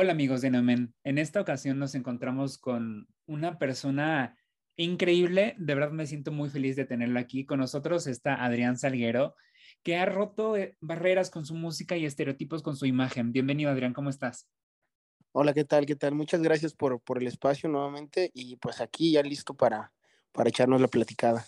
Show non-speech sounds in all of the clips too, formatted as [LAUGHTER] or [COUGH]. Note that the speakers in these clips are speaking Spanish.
Hola amigos de Nomen. En esta ocasión nos encontramos con una persona increíble. De verdad me siento muy feliz de tenerla aquí. Con nosotros está Adrián Salguero, que ha roto eh, barreras con su música y estereotipos con su imagen. Bienvenido Adrián, ¿cómo estás? Hola, ¿qué tal? ¿Qué tal? Muchas gracias por, por el espacio nuevamente y pues aquí ya listo para, para echarnos la platicada.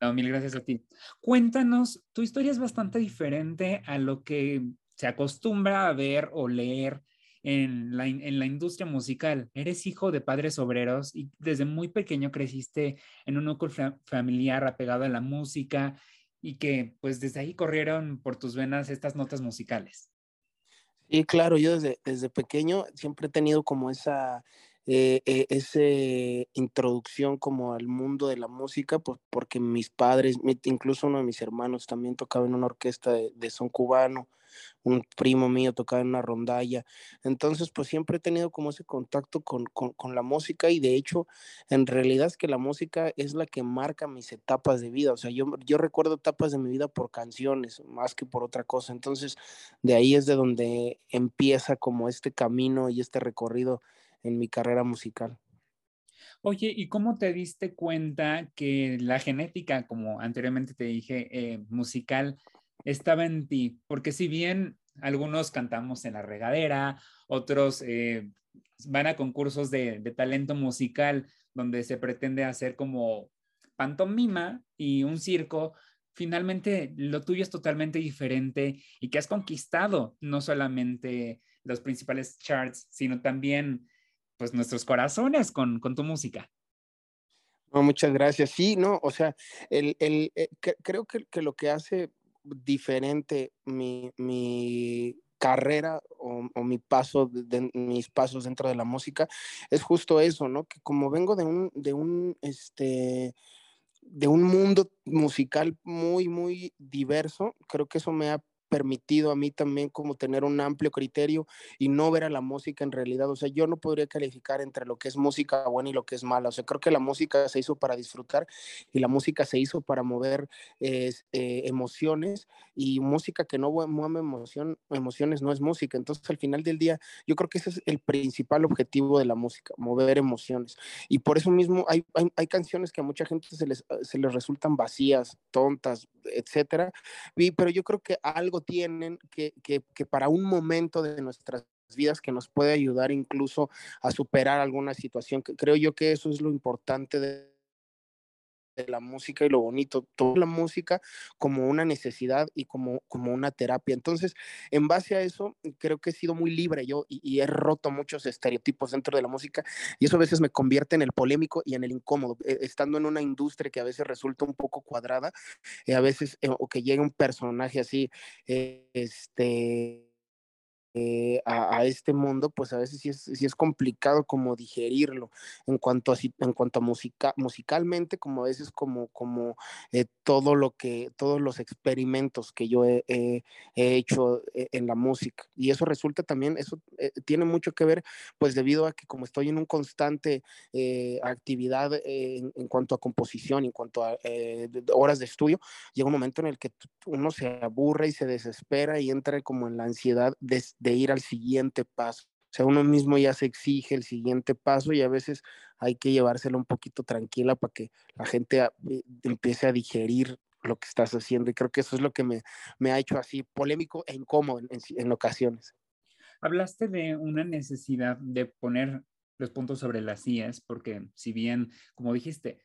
No, mil gracias a ti. Cuéntanos, tu historia es bastante diferente a lo que se acostumbra a ver o leer en la, en la industria musical. Eres hijo de padres obreros y desde muy pequeño creciste en un núcleo familiar apegado a la música y que pues desde ahí corrieron por tus venas estas notas musicales. Sí, claro, yo desde, desde pequeño siempre he tenido como esa, eh, eh, introducción como al mundo de la música, pues porque mis padres, incluso uno de mis hermanos también tocaba en una orquesta de, de son cubano un primo mío tocaba en una rondalla. Entonces, pues siempre he tenido como ese contacto con, la música y de hecho, en realidad es que la música es la que marca mis etapas de vida. O sea, yo, yo recuerdo etapas de mi vida por canciones más que por otra cosa. Entonces, de ahí es de donde empieza como este camino y este recorrido en mi carrera musical. Oye, ¿y cómo te diste cuenta que la genética, como anteriormente te dije, eh, musical, estaba en ti, porque si bien algunos cantamos en la regadera, otros eh, van a concursos de, talento musical donde se pretende hacer como pantomima y un circo, finalmente lo tuyo es totalmente diferente y que has conquistado no solamente los principales charts, sino también pues nuestros corazones con, tu música. muchas gracias. Sí, no, o sea, el, eh, creo que, que, lo que hace diferente mi, mi carrera o, mi paso, de, mis pasos dentro de la música, es justo eso, ¿no? Que como vengo de un, de un, este, de un mundo musical muy, muy diverso, creo que eso me ha permitido a mí también como tener un amplio criterio y no ver a la música en realidad. O sea, yo no podría calificar entre lo que es música buena y lo que es mala. O sea, creo que la música se hizo para disfrutar y la música se hizo para mover eh, emociones y música que no mueve emoción, emociones no es música. Entonces, al final del día, yo creo que ese es el principal objetivo de la música, mover emociones. Y por eso mismo hay, hay, canciones que a mucha gente se les, se les resultan vacías, tontas, etcétera. Y, pero yo creo que algo tienen que, que, que para un momento de nuestras vidas que nos puede ayudar incluso a superar alguna situación. Creo yo que eso es lo importante de, la música y lo bonito, toda la música como una necesidad y como, como una terapia. Entonces, en base a eso, creo que he sido muy libre yo y, he roto muchos estereotipos dentro de la música y eso a veces me convierte en el polémico y en el incómodo, eh, estando en una industria que a veces resulta un poco cuadrada, eh, a veces, eh, o que llegue un personaje así, este eh, a, este mundo, pues a veces sí es, sí es complicado como digerirlo en cuanto a, en cuanto a música, musicalmente, como a veces como, como eh, todo lo que, todos los experimentos que yo he, hecho eh, en la música. Y eso resulta también, eso tiene mucho que ver, pues debido a que como estoy en un constante actividad en, en, cuanto a composición, en cuanto a horas de estudio, llega un momento en el que uno se aburre y se desespera y entra como en la ansiedad de de ir al siguiente paso. O sea, uno mismo ya se exige el siguiente paso y a veces hay que llevárselo un poquito tranquila para que la gente eh, empiece a digerir lo que estás haciendo. Y creo que eso es lo que me, me ha hecho así polémico e incómodo en, en, ocasiones. Hablaste de una necesidad de poner los puntos sobre las IAS, porque si bien, como dijiste,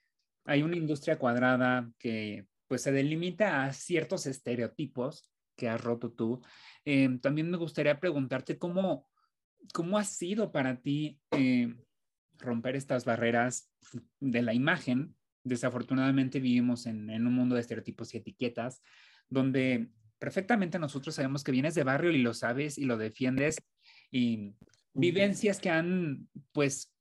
hay una industria cuadrada que pues se delimita a ciertos estereotipos que has roto tú, Em, también me gustaría preguntarte cómo, cómo ha sido para ti eh, romper estas barreras de la imagen. Desafortunadamente vivimos en, en, un mundo de estereotipos y etiquetas donde perfectamente nosotros sabemos que vienes de barrio y lo sabes y lo defiendes y vivencias que han pues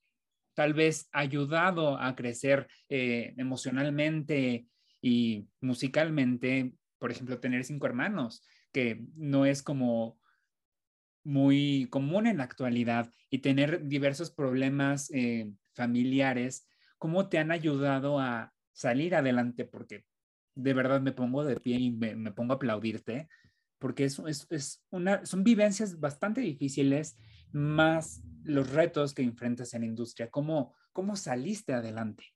tal vez ayudado a crecer eh, emocionalmente y musicalmente, por ejemplo, tener cinco hermanos que no es como muy común en la actualidad y tener diversos problemas eh, familiares, ¿cómo te han ayudado a salir adelante? Porque de verdad me pongo de pie y me, pongo a aplaudirte, porque es, una, son vivencias bastante difíciles más los retos que enfrentas en la industria. ¿Cómo, cómo saliste adelante?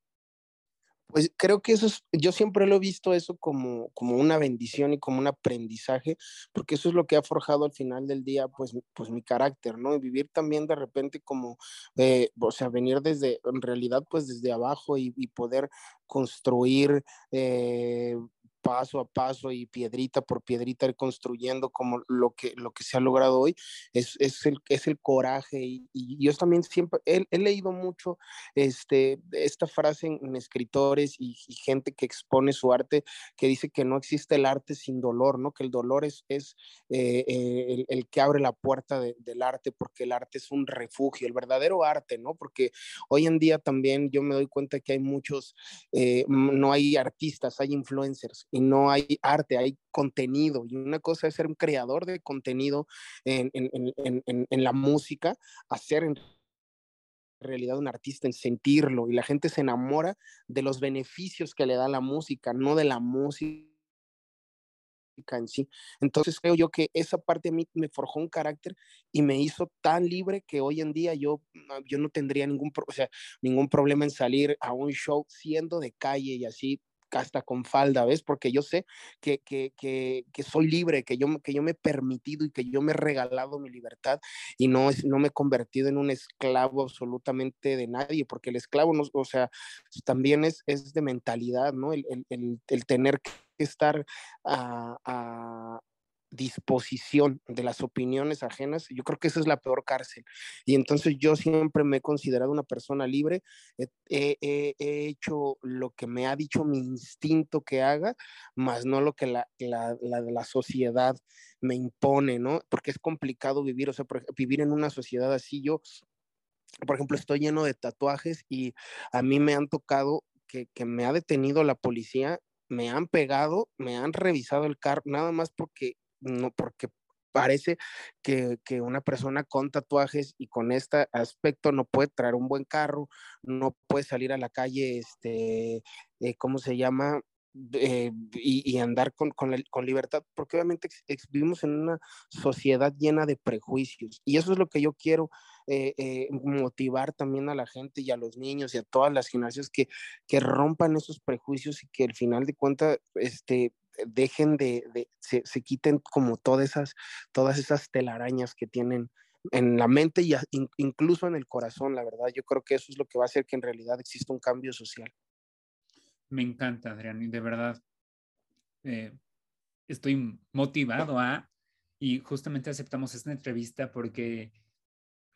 Pues creo que eso es, yo siempre lo he visto eso como, como una bendición y como un aprendizaje, porque eso es lo que ha forjado al final del día, pues, pues mi carácter, ¿no? Y vivir también de repente como, eh, o sea, venir desde, en realidad, pues desde abajo y, y poder construir eh, paso a paso y piedrita por piedrita ir construyendo como lo que, lo que se ha logrado hoy, es, es, el, es el coraje. Y, y yo también siempre he, he, leído mucho este, esta frase en, escritores y, y, gente que expone su arte, que dice que no existe el arte sin dolor, ¿no? que el dolor es, es eh, eh, el, el, que abre la puerta de, del arte, porque el arte es un refugio, el verdadero arte, ¿no? Porque hoy en día también yo me doy cuenta que hay muchos, eh, no hay artistas, hay influencers y no hay arte, hay contenido. Y una cosa es ser un creador de contenido en, en, en, en la música, hacer en realidad un artista, en sentirlo. Y la gente se enamora de los beneficios que le da la música, no de la música en sí. Entonces creo yo que esa parte a mí me forjó un carácter y me hizo tan libre que hoy en día yo, yo no tendría ningún, o sea, ningún problema en salir a un show siendo de calle y así hasta con falda, ¿ves? Porque yo sé que, que, que, soy libre, que yo, que yo me he permitido y que yo me he regalado mi libertad y no, es, no me he convertido en un esclavo absolutamente de nadie, porque el esclavo, no, o sea, también es, es de mentalidad, ¿no? El, el, el, tener que estar a, a, disposición de las opiniones ajenas, yo creo que esa es la peor cárcel. Y entonces yo siempre me he considerado una persona libre, he, he, he hecho lo que me ha dicho mi instinto que haga, más no lo que la, la, la, la sociedad me impone, ¿no? Porque es complicado vivir, o sea, vivir en una sociedad así. Yo, por ejemplo, estoy lleno de tatuajes y a mí me han tocado que, que me ha detenido la policía me han pegado, me han revisado el carro, nada más porque no porque parece que, que, una persona con tatuajes y con este aspecto no puede traer un buen carro, no puede salir a la calle, este, eh, ¿cómo se llama? Eh, y, andar con, con, con, libertad, porque obviamente vivimos en una sociedad llena de prejuicios y eso es lo que yo quiero eh, motivar también a la gente y a los niños y a todas las gimnasias que, que rompan esos prejuicios y que al final de cuentas este, dejen de, se, se, quiten como todas esas, todas esas telarañas que tienen en la mente y incluso en el corazón, la verdad. Yo creo que eso es lo que va a hacer que en realidad exista un cambio social. Me encanta, Adrián, y de verdad eh, estoy motivado a, y justamente aceptamos esta entrevista porque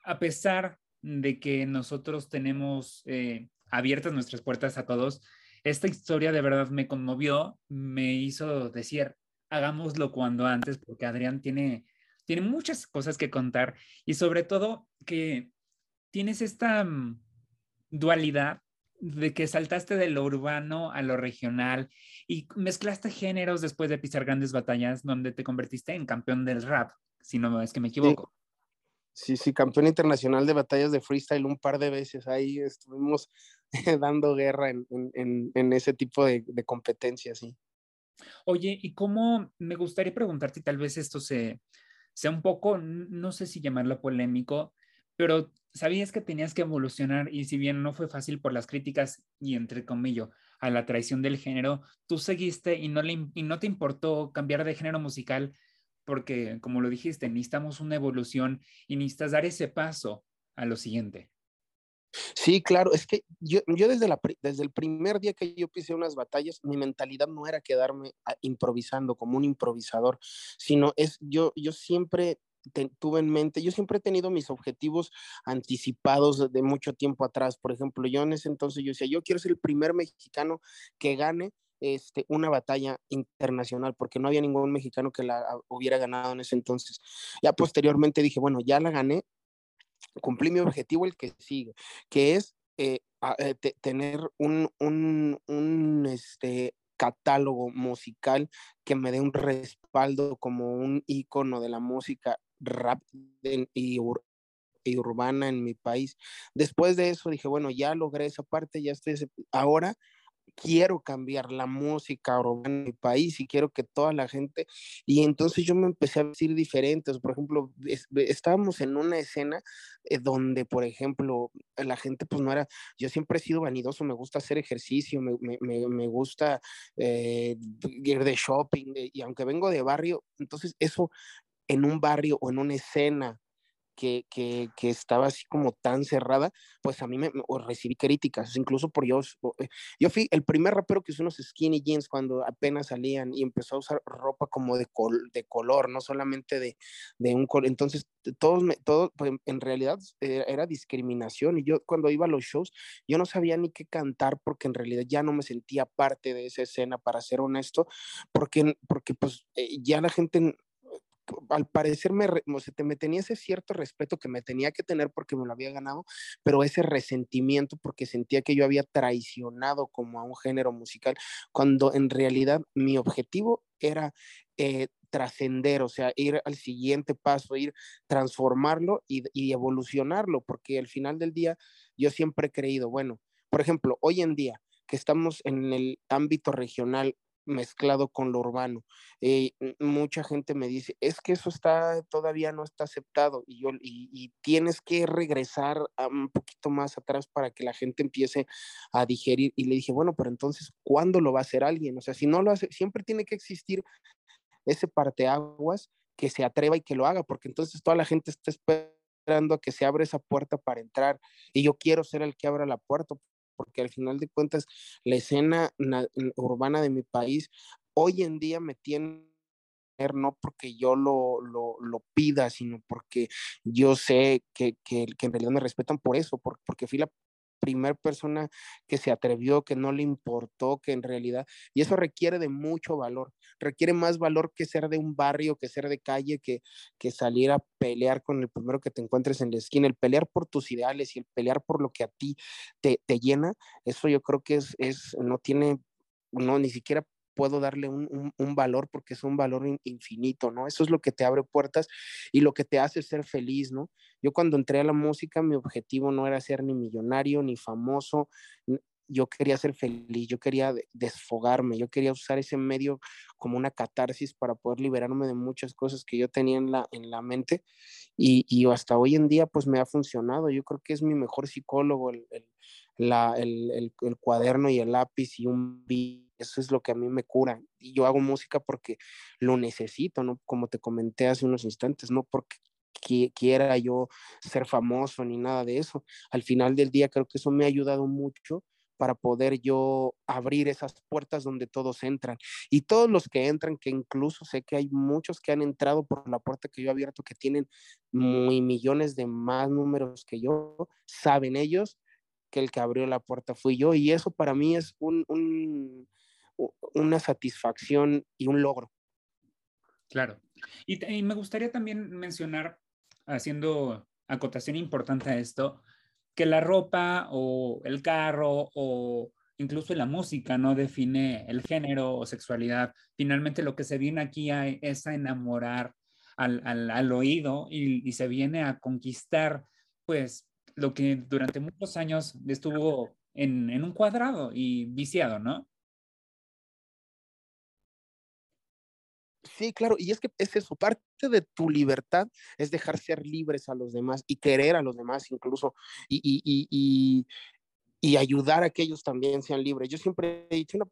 a pesar de que nosotros tenemos eh, abiertas nuestras puertas a todos, esta historia de verdad me conmovió, me hizo decir, hagámoslo cuando antes, porque Adrián tiene, tiene muchas cosas que contar y sobre todo que tienes esta um, dualidad de que saltaste de lo urbano a lo regional y mezclaste géneros después de pisar grandes batallas donde te convertiste en campeón del rap, si no es que me equivoco. Sí, sí, campeón internacional de batallas de freestyle un par de veces. Ahí estuvimos [LAUGHS] dando guerra en, en, en ese tipo de, de, competencias, sí. Oye, ¿y cómo me gustaría preguntarte, tal vez esto se, sea un poco, no sé si llamarlo polémico, pero sabías que tenías que evolucionar y si bien no fue fácil por las críticas y entre comillas a la traición del género, tú seguiste y no, le, y no te importó cambiar de género musical porque, como lo dijiste, necesitamos una evolución y necesitas dar ese paso a lo siguiente. Sí, claro, es que yo, yo desde, la, desde el primer día que yo pisé unas batallas, mi mentalidad no era quedarme improvisando como un improvisador, sino es yo, yo siempre tuve en mente, yo siempre he tenido mis objetivos anticipados de mucho tiempo atrás. Por ejemplo, yo en ese entonces yo decía, yo quiero ser el primer mexicano que gane este, una batalla internacional, porque no había ningún mexicano que la hubiera ganado en ese entonces. Ya posteriormente dije, bueno, ya la gané, cumplí mi objetivo, el que sigue, que es eh, a, eh, te, tener un, un, un este, catálogo musical que me dé un respaldo como un icono de la música rap y, y, urbana en mi país. Después de eso dije, bueno, ya logré esa parte, ya estoy, ahora quiero cambiar la música urbana en mi país y quiero que toda la gente, y entonces yo me empecé a decir diferentes, por ejemplo, estábamos en una escena eh, donde, por ejemplo, la gente pues no era, yo siempre he sido vanidoso, me gusta hacer ejercicio, me, me, me gusta eh, ir de shopping, y aunque vengo de barrio, entonces eso en un barrio o en una escena que, que, estaba así como tan cerrada, pues a mí me, recibí críticas, incluso por yo, eh, yo fui el primer rapero que usó unos skinny jeans cuando apenas salían y empezó a usar ropa como de, de color, no solamente de, de un color, entonces todos, me, todo, pues, en realidad era, era discriminación y yo cuando iba a los shows, yo no sabía ni qué cantar porque en realidad ya no me sentía parte de esa escena, para ser honesto, porque, porque pues eh, ya la gente al parecer me, me tenía ese cierto respeto que me tenía que tener porque me lo había ganado, pero ese resentimiento porque sentía que yo había traicionado como a un género musical, cuando en realidad mi objetivo era eh, trascender, o sea, ir al siguiente paso, ir transformarlo y, y evolucionarlo, porque al final del día yo siempre he creído, bueno, por ejemplo, hoy en día que estamos en el ámbito regional mezclado con lo urbano. Eh, mucha gente me dice, es que eso está todavía no está aceptado y, yo, y, tienes que regresar un poquito más atrás para que la gente empiece a digerir. Y le dije, bueno, pero entonces, ¿cuándo lo va a hacer alguien? O sea, si no lo hace, siempre tiene que existir ese parteaguas que se atreva y que lo haga, porque entonces toda la gente está esperando a que se abra esa puerta para entrar y yo quiero ser el que abra la puerta porque al final de cuentas la escena urbana de mi país hoy en día me tiene no porque yo lo, lo, lo, pida, sino porque yo sé que, que, que, en realidad me respetan por eso, porque fui la primera persona que se atrevió, que no le importó, que en realidad, y eso requiere de mucho valor, requiere más valor que ser de un barrio, que ser de calle, que, que salir a pelear con el primero que te encuentres en la esquina, el pelear por tus ideales y el pelear por lo que a ti te, te llena, eso yo creo que es, es, no tiene, no, ni siquiera puedo darle un, un, valor porque es un valor infinito, ¿no? Eso es lo que te abre puertas y lo que te hace ser feliz, ¿no? Yo cuando entré a la música, mi objetivo no era ser ni millonario, ni famoso, yo quería ser feliz, yo quería desfogarme, yo quería usar ese medio como una catarsis para poder liberarme de muchas cosas que yo tenía en la, en la mente y, y hasta hoy en día pues me ha funcionado, yo creo que es mi mejor psicólogo el, la, el, el, cuaderno y el lápiz y un eso es lo que a mí me cura. Y yo hago música porque lo necesito, ¿no? Como te comenté hace unos instantes, no porque quiera yo ser famoso ni nada de eso. Al final del día creo que eso me ha ayudado mucho para poder yo abrir esas puertas donde todos entran. Y todos los que entran, que incluso sé que hay muchos que han entrado por la puerta que yo he abierto, que tienen muy millones de más números que yo, saben ellos que el que abrió la puerta fui yo. Y eso para mí es un, un una satisfacción y un logro. Claro. Y, me gustaría también mencionar, haciendo acotación importante a esto, que la ropa o el carro o incluso la música no define el género o sexualidad. Finalmente lo que se viene aquí es a enamorar al, al, oído y, y, se viene a conquistar pues lo que durante muchos años estuvo en, en un cuadrado y viciado, ¿no? Sí, claro, y es que es eso, parte de tu libertad es dejar ser libres a los demás y querer a los demás incluso y, y, y, y ayudar a que ellos también sean libres. Yo siempre he dicho, una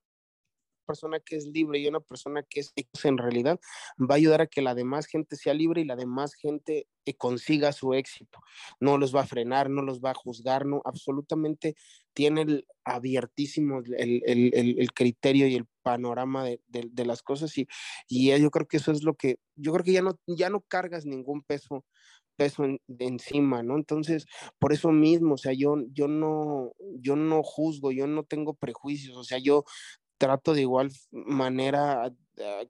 persona que es libre y una persona que es en realidad va a ayudar a que la demás gente sea libre y la demás gente eh, consiga su éxito. No los va a frenar, no los va a juzgar, no, absolutamente tiene el, abiertísimo el, el, el, criterio y el panorama de, de, de las cosas y, y, yo creo que eso es lo que, yo creo que ya no, ya no cargas ningún peso peso de encima, ¿no? Entonces, por eso mismo, o sea, yo, yo no, yo no juzgo, yo no tengo prejuicios, o sea, yo trato de igual manera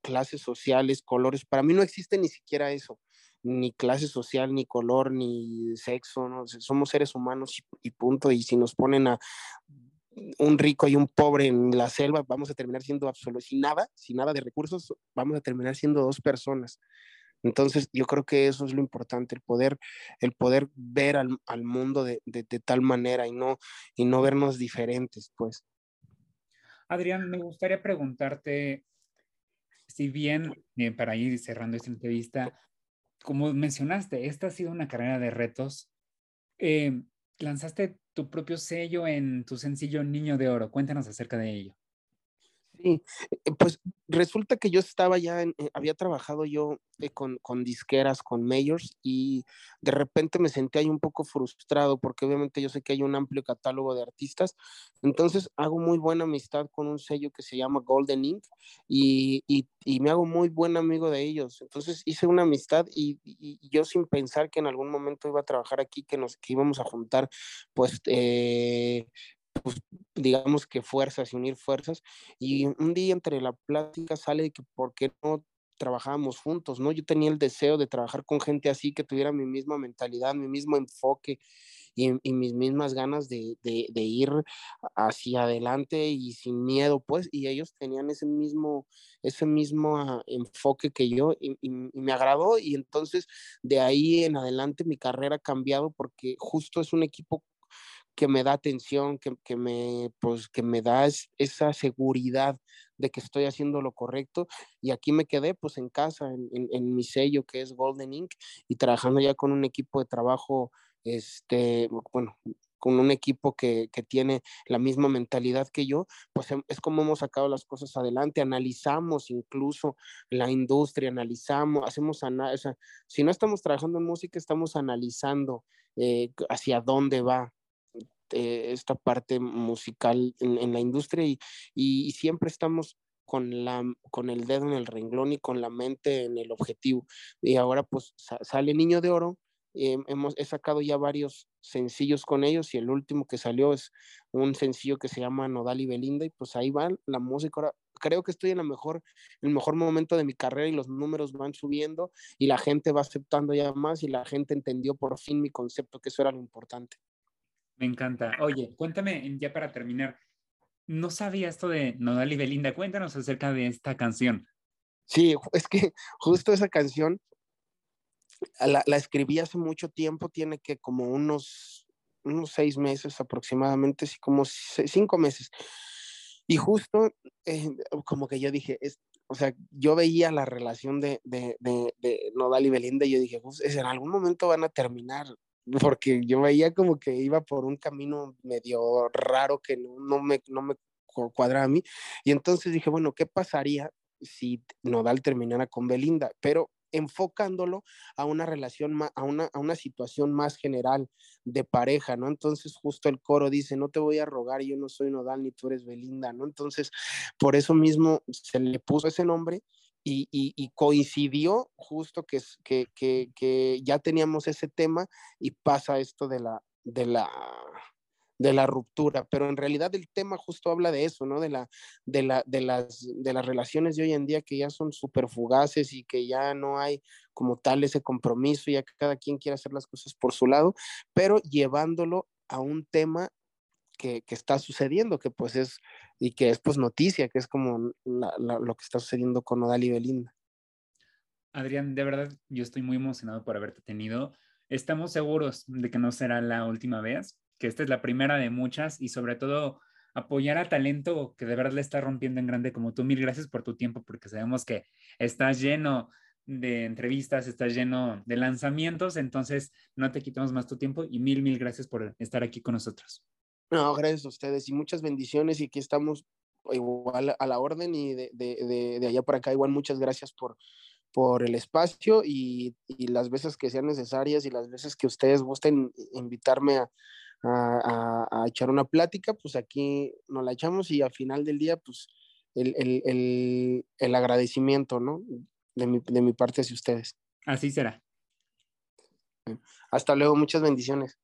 clases sociales, colores. Para mí no existe ni siquiera eso, ni clase social, ni color, ni sexo, ¿no? somos seres humanos y, punto. Y si nos ponen a un rico y un pobre en la selva, vamos a terminar siendo absolutos, sin nada, sin nada de recursos, vamos a terminar siendo dos personas. Entonces, yo creo que eso es lo importante, el poder, el poder ver al, al mundo de, de, de, tal manera y no, y no vernos diferentes, pues. Adrián, me gustaría preguntarte, si bien eh, para ir cerrando esta entrevista, como mencionaste, esta ha sido una carrera de retos. Eh, lanzaste tu propio sello en tu sencillo Niño de Oro. Cuéntanos acerca de ello. Sí, eh, pues resulta que yo estaba ya, en, eh, había trabajado yo eh, con, con, disqueras, con mayors, y de repente me sentí ahí un poco frustrado porque obviamente yo sé que hay un amplio catálogo de artistas, entonces hago muy buena amistad con un sello que se llama Golden Ink y, y, me hago muy buen amigo de ellos, entonces hice una amistad y, y, yo sin pensar que en algún momento iba a trabajar aquí, que nos que íbamos a juntar pues pues, digamos que fuerzas y unir fuerzas. Y un día entre la plática sale que por qué no trabajábamos juntos, ¿no? Yo tenía el deseo de trabajar con gente así que tuviera mi misma mentalidad, mi mismo enfoque y, mis mismas ganas de, de, de, ir hacia adelante y sin miedo, pues, y ellos tenían ese mismo, ese mismo enfoque que yo y me agradó y entonces de ahí en adelante mi carrera ha cambiado porque justo es un equipo que me da atención, que, que, me, pues, que me da esa seguridad de que estoy haciendo lo correcto. Y aquí me quedé pues en casa, en, en, mi sello que es Golden Ink y trabajando ya con un equipo de trabajo, este, bueno, con un equipo que, que tiene la misma mentalidad que yo, pues es como hemos sacado las cosas adelante, analizamos incluso la industria, analizamos, hacemos, sea, si no estamos trabajando en música, estamos analizando eh, hacia dónde va, eh, esta parte musical en, en la industria y, y, y, siempre estamos con, la, con el dedo en el renglón y con la mente en el objetivo. Y ahora pues sale Niño de Oro, eh, hemos, he sacado ya varios sencillos con ellos y el último que salió es un sencillo que se llama Nodal y Belinda y pues ahí va la música. Ahora, creo que estoy en la mejor, el mejor momento de mi carrera y los números van subiendo y la gente va aceptando ya más y la gente entendió por fin mi concepto, que eso era lo importante. Me encanta. Oye, cuéntame, ya para terminar, no sabía esto de Nodal y Belinda. Cuéntanos acerca de esta canción. Sí, es que [LAUGHS] justo esa canción la, escribí hace mucho tiempo, tiene que como unos, unos seis meses aproximadamente, sí, como cinco meses. Y justo eh, como que yo dije, o sea, yo veía la relación de, de, de, de Nodal y Belinda y yo dije, pues, en algún momento van a terminar, porque yo veía como que iba por un camino medio raro que no, no, me, no me cuadraba a mí. Y entonces dije, bueno, ¿qué pasaría si Nodal terminara con Belinda? Pero enfocándolo a una relación, a una, a una situación más general de pareja, ¿no? Entonces justo el coro dice, no te voy a rogar, yo no soy Nodal ni tú eres Belinda, ¿no? Entonces, por eso mismo se le puso ese nombre y, y, y, coincidió justo que, que, ya teníamos ese tema y pasa esto de la, de la, de la ruptura, pero en realidad el tema justo habla de eso, ¿no? De, la, de, la, de, las, de las relaciones de hoy en día que ya son súper fugaces y que ya no hay como tal ese compromiso, ya que cada quien quiere hacer las cosas por su lado, pero llevándolo a un tema que, que, está sucediendo, que pues es, y que es pues noticia, que es como la, la, lo que está sucediendo con Odal y Belinda. Adrián, de verdad, yo estoy muy emocionado por haberte tenido. Estamos seguros de que no será la última vez, que esta es la primera de muchas y sobre todo apoyar a talento que de verdad le está rompiendo en grande como tú. Mil gracias por tu tiempo porque sabemos que estás lleno de entrevistas, estás lleno de lanzamientos, entonces no te quitamos más tu tiempo y mil, mil gracias por estar aquí con nosotros. No, gracias a ustedes y muchas bendiciones y aquí estamos igual a la orden y de, de, de, de allá para acá igual muchas gracias por, por el espacio y, y, las veces que sean necesarias y las veces que ustedes gusten invitarme a, a, a, a echar una plática, pues aquí nos la echamos y al final del día, pues el, el, el, el agradecimiento, ¿no? De mi, de mi parte hacia ustedes. Así será. Hasta luego, muchas bendiciones.